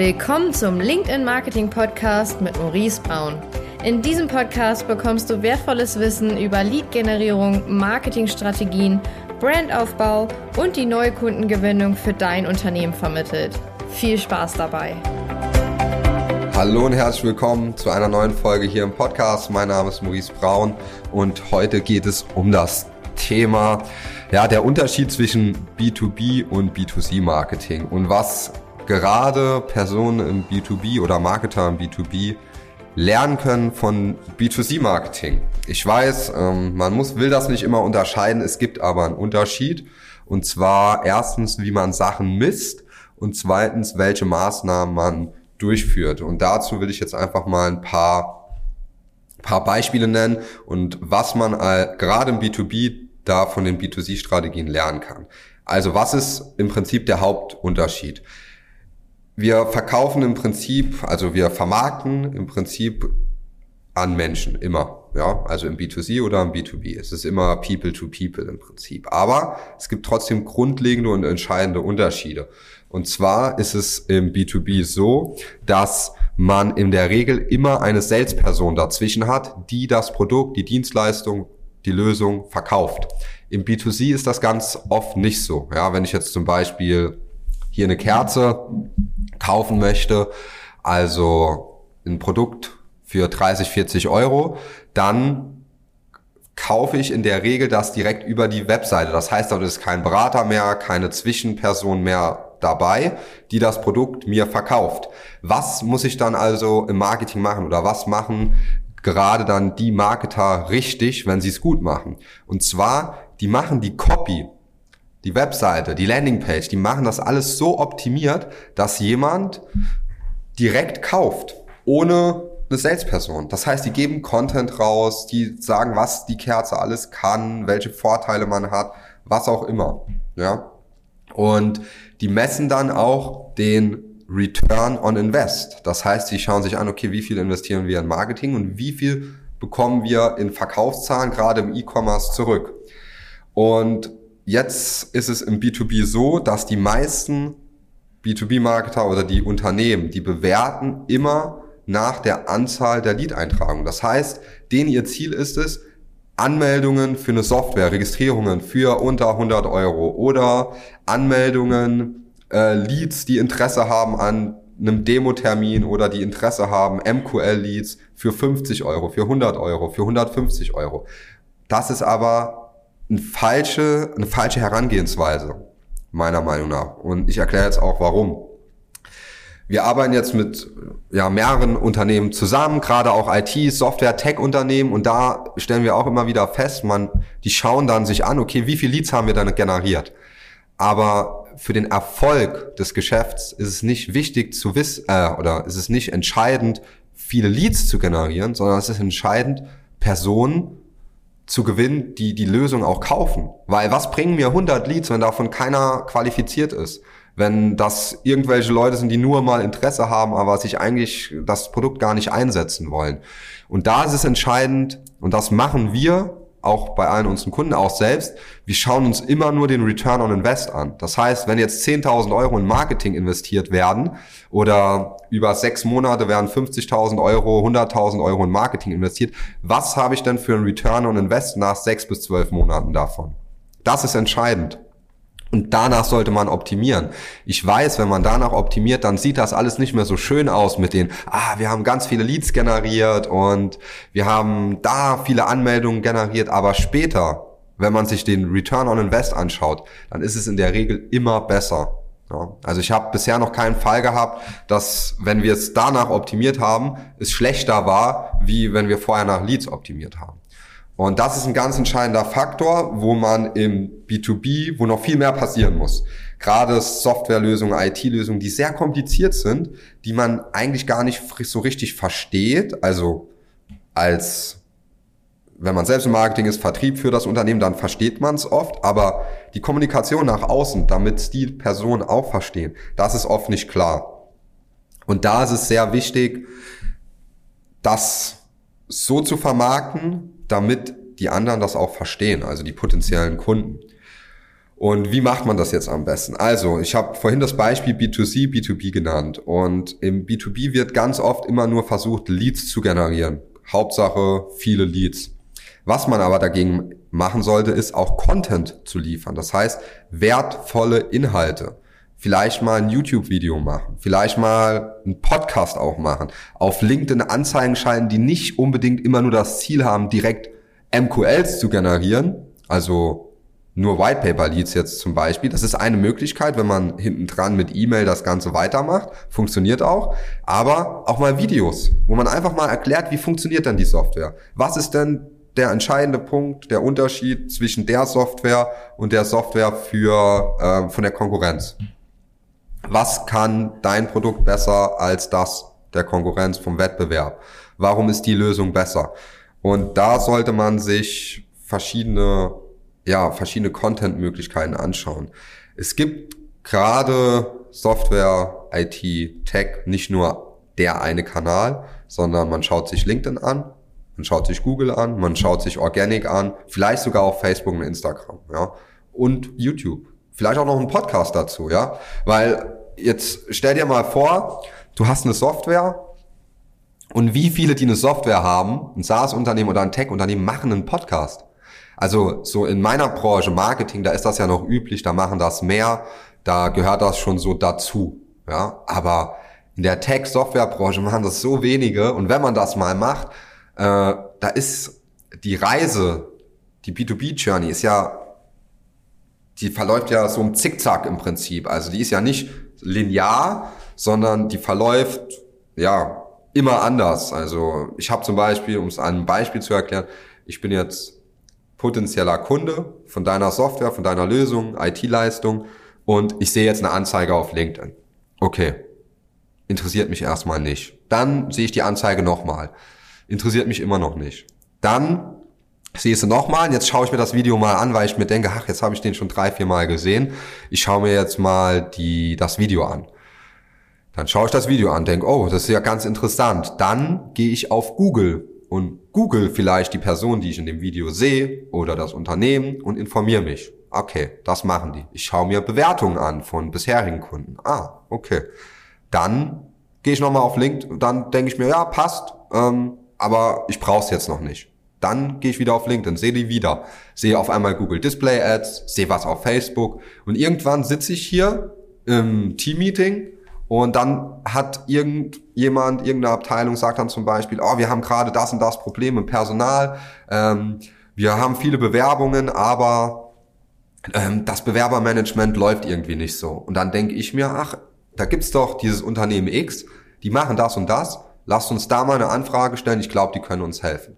Willkommen zum LinkedIn Marketing Podcast mit Maurice Braun. In diesem Podcast bekommst du wertvolles Wissen über Lead-Generierung, Marketingstrategien, Brandaufbau und die neue Kundengewinnung für dein Unternehmen vermittelt. Viel Spaß dabei! Hallo und herzlich willkommen zu einer neuen Folge hier im Podcast. Mein Name ist Maurice Braun und heute geht es um das Thema, ja, der Unterschied zwischen B2B und B2C Marketing und was gerade Personen im B2B oder Marketer im B2B lernen können von B2C-Marketing. Ich weiß, ähm, man muss, will das nicht immer unterscheiden, es gibt aber einen Unterschied. Und zwar erstens, wie man Sachen misst und zweitens, welche Maßnahmen man durchführt. Und dazu will ich jetzt einfach mal ein paar, paar Beispiele nennen und was man gerade im B2B da von den B2C-Strategien lernen kann. Also was ist im Prinzip der Hauptunterschied? Wir verkaufen im Prinzip, also wir vermarkten im Prinzip an Menschen immer. Ja, also im B2C oder im B2B. Es ist immer People to People im Prinzip. Aber es gibt trotzdem grundlegende und entscheidende Unterschiede. Und zwar ist es im B2B so, dass man in der Regel immer eine Salesperson dazwischen hat, die das Produkt, die Dienstleistung, die Lösung verkauft. Im B2C ist das ganz oft nicht so. Ja, wenn ich jetzt zum Beispiel hier eine Kerze kaufen möchte, also ein Produkt für 30, 40 Euro, dann kaufe ich in der Regel das direkt über die Webseite. Das heißt, dort ist kein Berater mehr, keine Zwischenperson mehr dabei, die das Produkt mir verkauft. Was muss ich dann also im Marketing machen oder was machen gerade dann die Marketer richtig, wenn sie es gut machen? Und zwar, die machen die Copy die Webseite, die Landingpage, die machen das alles so optimiert, dass jemand direkt kauft, ohne eine Salesperson. Das heißt, die geben Content raus, die sagen, was die Kerze alles kann, welche Vorteile man hat, was auch immer. Ja. Und die messen dann auch den Return on Invest. Das heißt, sie schauen sich an, okay, wie viel investieren wir in Marketing und wie viel bekommen wir in Verkaufszahlen gerade im E-Commerce zurück. Und Jetzt ist es im B2B so, dass die meisten B2B-Marketer oder die Unternehmen, die bewerten immer nach der Anzahl der Lead-Eintragungen. Das heißt, denen ihr Ziel ist es, Anmeldungen für eine Software, Registrierungen für unter 100 Euro oder Anmeldungen, äh, Leads, die Interesse haben an einem Demo-Termin oder die Interesse haben, MQL-Leads für 50 Euro, für 100 Euro, für 150 Euro. Das ist aber eine falsche, eine falsche Herangehensweise, meiner Meinung nach. Und ich erkläre jetzt auch warum. Wir arbeiten jetzt mit ja, mehreren Unternehmen zusammen, gerade auch IT, Software, Tech-Unternehmen und da stellen wir auch immer wieder fest, man, die schauen dann sich an, okay, wie viele Leads haben wir dann generiert? Aber für den Erfolg des Geschäfts ist es nicht wichtig zu wissen, äh, oder ist es nicht entscheidend, viele Leads zu generieren, sondern es ist entscheidend, Personen zu gewinnen, die die Lösung auch kaufen. Weil was bringen mir 100 Leads, wenn davon keiner qualifiziert ist? Wenn das irgendwelche Leute sind, die nur mal Interesse haben, aber sich eigentlich das Produkt gar nicht einsetzen wollen. Und da ist es entscheidend, und das machen wir auch bei allen unseren Kunden auch selbst, wir schauen uns immer nur den Return on Invest an. Das heißt, wenn jetzt 10.000 Euro in Marketing investiert werden oder über sechs Monate werden 50.000 Euro, 100.000 Euro in Marketing investiert, was habe ich denn für einen Return on Invest nach sechs bis zwölf Monaten davon? Das ist entscheidend. Und danach sollte man optimieren. Ich weiß, wenn man danach optimiert, dann sieht das alles nicht mehr so schön aus mit den, ah, wir haben ganz viele Leads generiert und wir haben da viele Anmeldungen generiert, aber später, wenn man sich den Return on Invest anschaut, dann ist es in der Regel immer besser. Ja, also ich habe bisher noch keinen Fall gehabt, dass wenn wir es danach optimiert haben, es schlechter war, wie wenn wir vorher nach Leads optimiert haben. Und das ist ein ganz entscheidender Faktor, wo man im B2B, wo noch viel mehr passieren muss. Gerade Softwarelösungen, IT-Lösungen, die sehr kompliziert sind, die man eigentlich gar nicht so richtig versteht. Also als, wenn man selbst im Marketing ist, Vertrieb für das Unternehmen, dann versteht man es oft. Aber die Kommunikation nach außen, damit die Personen auch verstehen, das ist oft nicht klar. Und da ist es sehr wichtig, das so zu vermarkten, damit die anderen das auch verstehen, also die potenziellen Kunden. Und wie macht man das jetzt am besten? Also, ich habe vorhin das Beispiel B2C, B2B genannt. Und im B2B wird ganz oft immer nur versucht, Leads zu generieren. Hauptsache viele Leads. Was man aber dagegen machen sollte, ist auch Content zu liefern. Das heißt, wertvolle Inhalte. Vielleicht mal ein YouTube-Video machen, vielleicht mal einen Podcast auch machen, auf LinkedIn Anzeigen schalten, die nicht unbedingt immer nur das Ziel haben, direkt MQLs zu generieren, also nur White Paper Leads jetzt zum Beispiel. Das ist eine Möglichkeit, wenn man hinten dran mit E-Mail das Ganze weitermacht. Funktioniert auch. Aber auch mal Videos, wo man einfach mal erklärt, wie funktioniert denn die Software? Was ist denn der entscheidende Punkt, der Unterschied zwischen der Software und der Software für, äh, von der Konkurrenz? Was kann dein Produkt besser als das der Konkurrenz vom Wettbewerb? Warum ist die Lösung besser? Und da sollte man sich verschiedene ja, verschiedene Content-Möglichkeiten anschauen. Es gibt gerade Software, IT, Tech nicht nur der eine Kanal, sondern man schaut sich LinkedIn an, man schaut sich Google an, man schaut sich Organic an, vielleicht sogar auf Facebook und Instagram, ja, und YouTube. Vielleicht auch noch ein Podcast dazu, ja, weil jetzt stell dir mal vor, du hast eine Software und wie viele, die eine Software haben, ein SaaS-Unternehmen oder ein Tech-Unternehmen, machen einen Podcast. Also so in meiner Branche Marketing, da ist das ja noch üblich, da machen das mehr, da gehört das schon so dazu. Ja, aber in der Tech-Software-Branche machen das so wenige und wenn man das mal macht, äh, da ist die Reise, die B2B-Journey ist ja, die verläuft ja so im Zickzack im Prinzip. Also die ist ja nicht linear, sondern die verläuft ja immer anders. Also ich habe zum Beispiel, um es an einem Beispiel zu erklären, ich bin jetzt potenzieller Kunde von deiner Software, von deiner Lösung, IT-Leistung und ich sehe jetzt eine Anzeige auf LinkedIn. Okay, interessiert mich erstmal nicht. Dann sehe ich die Anzeige nochmal. Interessiert mich immer noch nicht. Dann sehe ich sie nochmal jetzt schaue ich mir das Video mal an, weil ich mir denke, ach, jetzt habe ich den schon drei, vier Mal gesehen. Ich schaue mir jetzt mal die, das Video an. Dann schaue ich das Video an, denke, oh, das ist ja ganz interessant. Dann gehe ich auf Google und google vielleicht die Person, die ich in dem Video sehe oder das Unternehmen und informiere mich. Okay, das machen die. Ich schaue mir Bewertungen an von bisherigen Kunden. Ah, okay. Dann gehe ich nochmal auf LinkedIn, dann denke ich mir, ja, passt, ähm, aber ich brauche es jetzt noch nicht. Dann gehe ich wieder auf LinkedIn, sehe die wieder, sehe auf einmal Google Display Ads, sehe was auf Facebook. Und irgendwann sitze ich hier im Team-Meeting und dann hat irgendjemand, irgendeine Abteilung sagt dann zum Beispiel, oh, wir haben gerade das und das Problem im Personal, ähm, wir haben viele Bewerbungen, aber ähm, das Bewerbermanagement läuft irgendwie nicht so. Und dann denke ich mir, ach, da gibt's doch dieses Unternehmen X, die machen das und das, lasst uns da mal eine Anfrage stellen, ich glaube, die können uns helfen.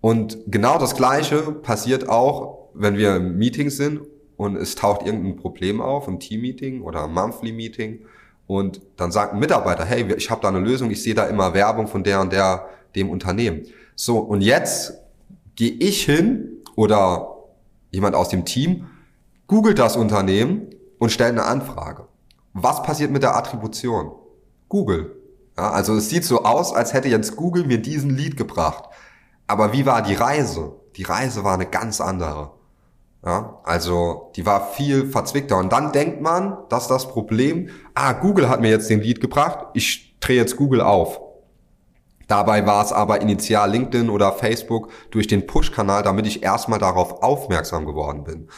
Und genau das Gleiche passiert auch, wenn wir im Meeting sind und es taucht irgendein Problem auf im Team-Meeting oder im Monthly-Meeting und dann sagt ein Mitarbeiter, hey, ich habe da eine Lösung, ich sehe da immer Werbung von der und der, dem Unternehmen. So, und jetzt gehe ich hin oder jemand aus dem Team, googelt das Unternehmen und stellt eine Anfrage. Was passiert mit der Attribution? Google. Ja, also es sieht so aus, als hätte jetzt Google mir diesen Lead gebracht. Aber wie war die Reise? Die Reise war eine ganz andere. Ja, also die war viel verzwickter. Und dann denkt man, dass das Problem, ah, Google hat mir jetzt den Lead gebracht, ich drehe jetzt Google auf. Dabei war es aber initial LinkedIn oder Facebook durch den Push-Kanal, damit ich erstmal darauf aufmerksam geworden bin.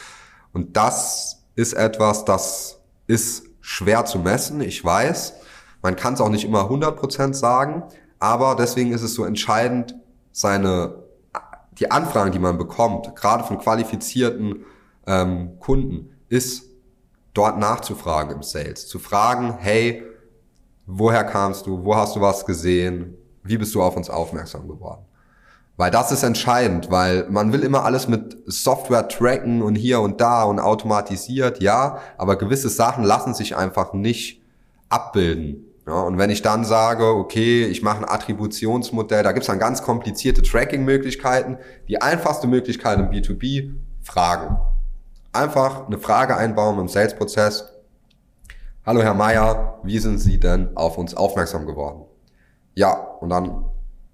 Und das ist etwas, das ist schwer zu messen, ich weiß. Man kann es auch nicht immer 100% sagen, aber deswegen ist es so entscheidend, seine die Anfragen, die man bekommt, gerade von qualifizierten ähm, Kunden, ist dort nachzufragen im Sales. Zu fragen, hey, woher kamst du? Wo hast du was gesehen? Wie bist du auf uns aufmerksam geworden? Weil das ist entscheidend, weil man will immer alles mit Software tracken und hier und da und automatisiert, ja, aber gewisse Sachen lassen sich einfach nicht abbilden. Ja, und wenn ich dann sage, okay, ich mache ein Attributionsmodell, da gibt es dann ganz komplizierte Tracking-Möglichkeiten. Die einfachste Möglichkeit im B2B, Fragen. Einfach eine Frage einbauen im Sales-Prozess. Hallo Herr Meier, wie sind Sie denn auf uns aufmerksam geworden? Ja, und dann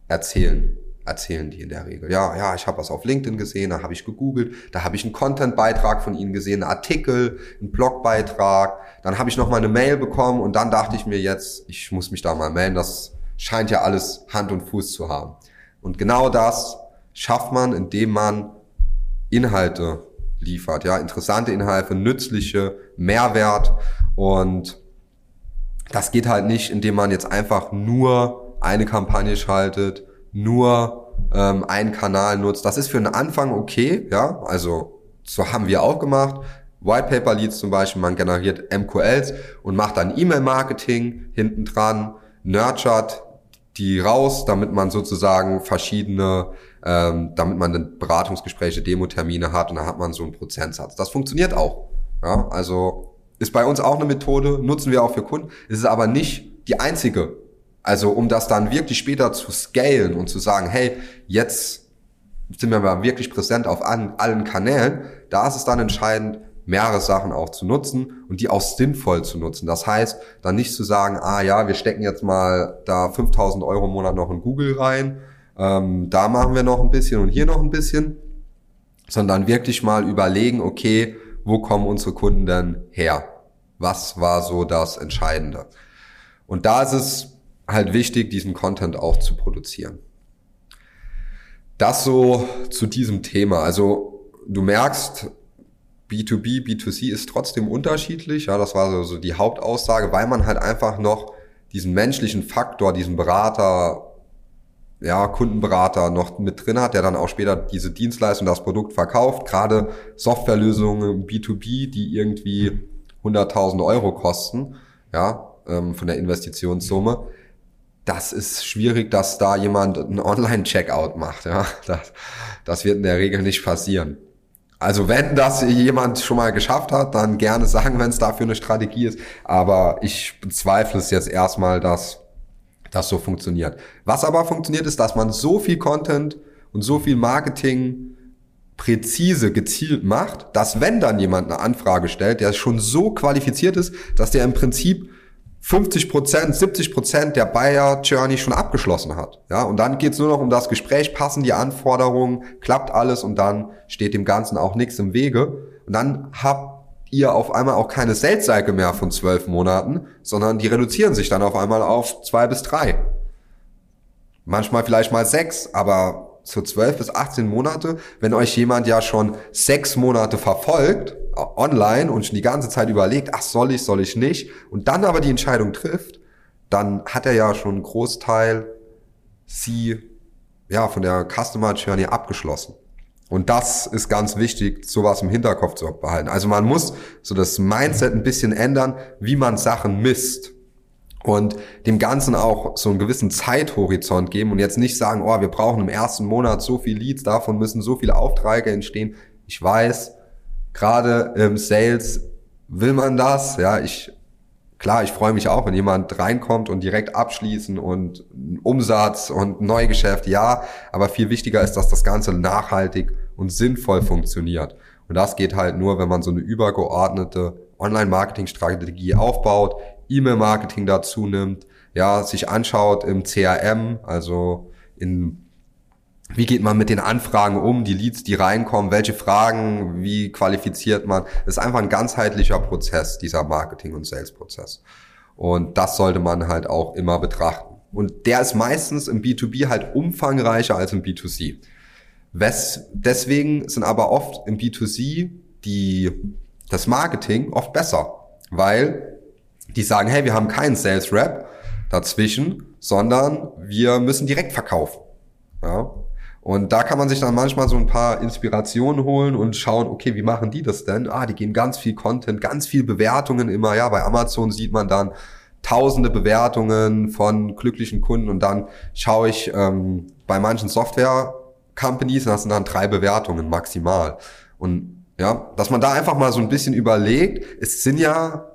erzählen. Erzählen die in der Regel. Ja, ja, ich habe was auf LinkedIn gesehen, da habe ich gegoogelt, da habe ich einen Content-Beitrag von ihnen gesehen, einen Artikel, einen Blogbeitrag, dann habe ich noch mal eine Mail bekommen und dann dachte ich mir jetzt, ich muss mich da mal melden, das scheint ja alles Hand und Fuß zu haben. Und genau das schafft man, indem man Inhalte liefert, ja, interessante Inhalte, nützliche, Mehrwert und das geht halt nicht, indem man jetzt einfach nur eine Kampagne schaltet, nur ähm, einen Kanal nutzt. Das ist für einen Anfang okay, ja, also so haben wir auch gemacht. White Paper Leads zum Beispiel, man generiert MQLs und macht dann E-Mail-Marketing hinten dran, nurtured die raus, damit man sozusagen verschiedene, ähm, damit man dann Beratungsgespräche, Demo-Termine hat und dann hat man so einen Prozentsatz. Das funktioniert auch. Ja, also ist bei uns auch eine Methode, nutzen wir auch für Kunden. Es ist aber nicht die einzige. Also um das dann wirklich später zu scalen und zu sagen, hey, jetzt sind wir mal wirklich präsent auf allen Kanälen, da ist es dann entscheidend, mehrere Sachen auch zu nutzen und die auch sinnvoll zu nutzen. Das heißt, dann nicht zu sagen, ah ja, wir stecken jetzt mal da 5000 Euro im Monat noch in Google rein, ähm, da machen wir noch ein bisschen und hier noch ein bisschen, sondern wirklich mal überlegen, okay, wo kommen unsere Kunden denn her? Was war so das Entscheidende? Und da ist es halt wichtig, diesen Content auch zu produzieren. Das so zu diesem Thema. Also du merkst, B2B, B2C ist trotzdem unterschiedlich. Ja, das war so, so die Hauptaussage, weil man halt einfach noch diesen menschlichen Faktor, diesen Berater, ja, Kundenberater noch mit drin hat, der dann auch später diese Dienstleistung, das Produkt verkauft. Gerade Softwarelösungen B2B, die irgendwie 100.000 Euro kosten, ja, ähm, von der Investitionssumme. Das ist schwierig, dass da jemand einen Online-Checkout macht, ja. Das, das wird in der Regel nicht passieren. Also wenn das jemand schon mal geschafft hat, dann gerne sagen, wenn es dafür eine Strategie ist. Aber ich bezweifle es jetzt erstmal, dass das so funktioniert. Was aber funktioniert, ist, dass man so viel Content und so viel Marketing präzise, gezielt macht, dass wenn dann jemand eine Anfrage stellt, der schon so qualifiziert ist, dass der im Prinzip 50 Prozent, 70 Prozent der Buyer Journey schon abgeschlossen hat. Ja, und dann geht's nur noch um das Gespräch, passen die Anforderungen, klappt alles und dann steht dem Ganzen auch nichts im Wege. Und dann habt ihr auf einmal auch keine Sales Cycle mehr von zwölf Monaten, sondern die reduzieren sich dann auf einmal auf zwei bis drei. Manchmal vielleicht mal sechs, aber so zwölf bis 18 Monate, wenn euch jemand ja schon sechs Monate verfolgt, online und schon die ganze Zeit überlegt, ach soll ich, soll ich nicht, und dann aber die Entscheidung trifft, dann hat er ja schon einen Großteil sie ja von der Customer Journey abgeschlossen. Und das ist ganz wichtig, sowas im Hinterkopf zu behalten. Also man muss so das Mindset ein bisschen ändern, wie man Sachen misst. Und dem Ganzen auch so einen gewissen Zeithorizont geben und jetzt nicht sagen, oh, wir brauchen im ersten Monat so viel Leads, davon müssen so viele Aufträge entstehen. Ich weiß, gerade im Sales will man das. Ja, ich klar, ich freue mich auch, wenn jemand reinkommt und direkt abschließen und Umsatz und Neugeschäft, ja, aber viel wichtiger ist, dass das Ganze nachhaltig und sinnvoll funktioniert. Und das geht halt nur, wenn man so eine übergeordnete Online-Marketing-Strategie aufbaut, E-Mail-Marketing dazu nimmt, ja, sich anschaut im CRM, also in wie geht man mit den Anfragen um, die Leads, die reinkommen, welche Fragen, wie qualifiziert man. Das ist einfach ein ganzheitlicher Prozess, dieser Marketing- und Sales-Prozess. Und das sollte man halt auch immer betrachten. Und der ist meistens im B2B halt umfangreicher als im B2C. Wes deswegen sind aber oft im B2C die, das Marketing oft besser, weil die sagen, hey, wir haben keinen Sales Rep dazwischen, sondern wir müssen direkt verkaufen. Ja, und da kann man sich dann manchmal so ein paar Inspirationen holen und schauen, okay, wie machen die das denn? Ah, die geben ganz viel Content, ganz viel Bewertungen immer. Ja, bei Amazon sieht man dann tausende Bewertungen von glücklichen Kunden und dann schaue ich ähm, bei manchen Software-Companies, das sind dann drei Bewertungen maximal. Und ja, dass man da einfach mal so ein bisschen überlegt, es sind ja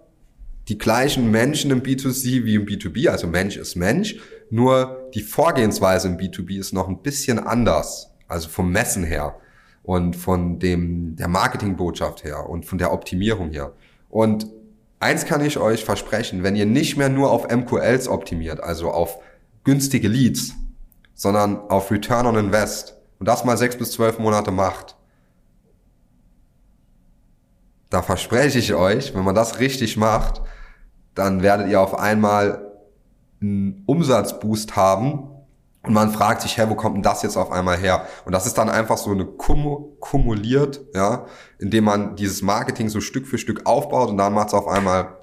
die gleichen Menschen im B2C wie im B2B, also Mensch ist Mensch, nur die Vorgehensweise im B2B ist noch ein bisschen anders, also vom Messen her und von dem der Marketingbotschaft her und von der Optimierung her. Und eins kann ich euch versprechen, wenn ihr nicht mehr nur auf MQLs optimiert, also auf günstige Leads, sondern auf Return on Invest und das mal sechs bis zwölf Monate macht, da verspreche ich euch, wenn man das richtig macht, dann werdet ihr auf einmal einen Umsatzboost haben und man fragt sich, hä, wo kommt denn das jetzt auf einmal her? Und das ist dann einfach so eine Kum kumuliert, ja, indem man dieses Marketing so Stück für Stück aufbaut und dann macht es auf einmal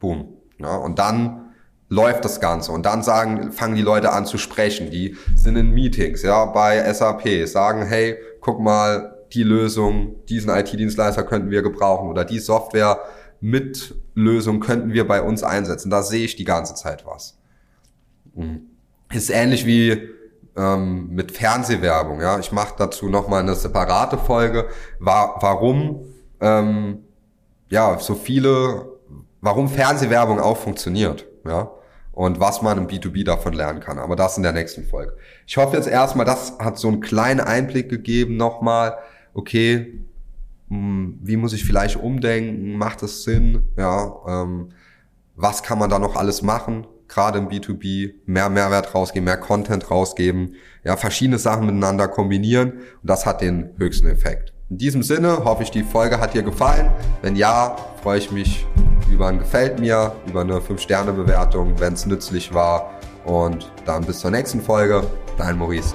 boom. Ja, und dann läuft das Ganze und dann sagen, fangen die Leute an zu sprechen. Die sind in Meetings, ja, bei SAP, sagen, hey, guck mal, die Lösung, diesen IT-Dienstleister könnten wir gebrauchen oder die Software mit Lösung könnten wir bei uns einsetzen. Da sehe ich die ganze Zeit was. Ist ähnlich wie ähm, mit Fernsehwerbung. Ja, ich mache dazu noch mal eine separate Folge. War, warum ähm, ja so viele, warum Fernsehwerbung auch funktioniert. Ja, und was man im B2B davon lernen kann. Aber das in der nächsten Folge. Ich hoffe jetzt erstmal, das hat so einen kleinen Einblick gegeben nochmal. Okay, hm, wie muss ich vielleicht umdenken? Macht es Sinn? Ja, ähm, was kann man da noch alles machen? Gerade im B2B mehr Mehrwert rausgeben, mehr Content rausgeben, ja, verschiedene Sachen miteinander kombinieren und das hat den höchsten Effekt. In diesem Sinne hoffe ich, die Folge hat dir gefallen. Wenn ja, freue ich mich über ein Gefällt mir, über eine 5-Sterne-Bewertung, wenn es nützlich war. Und dann bis zur nächsten Folge. Dein Maurice.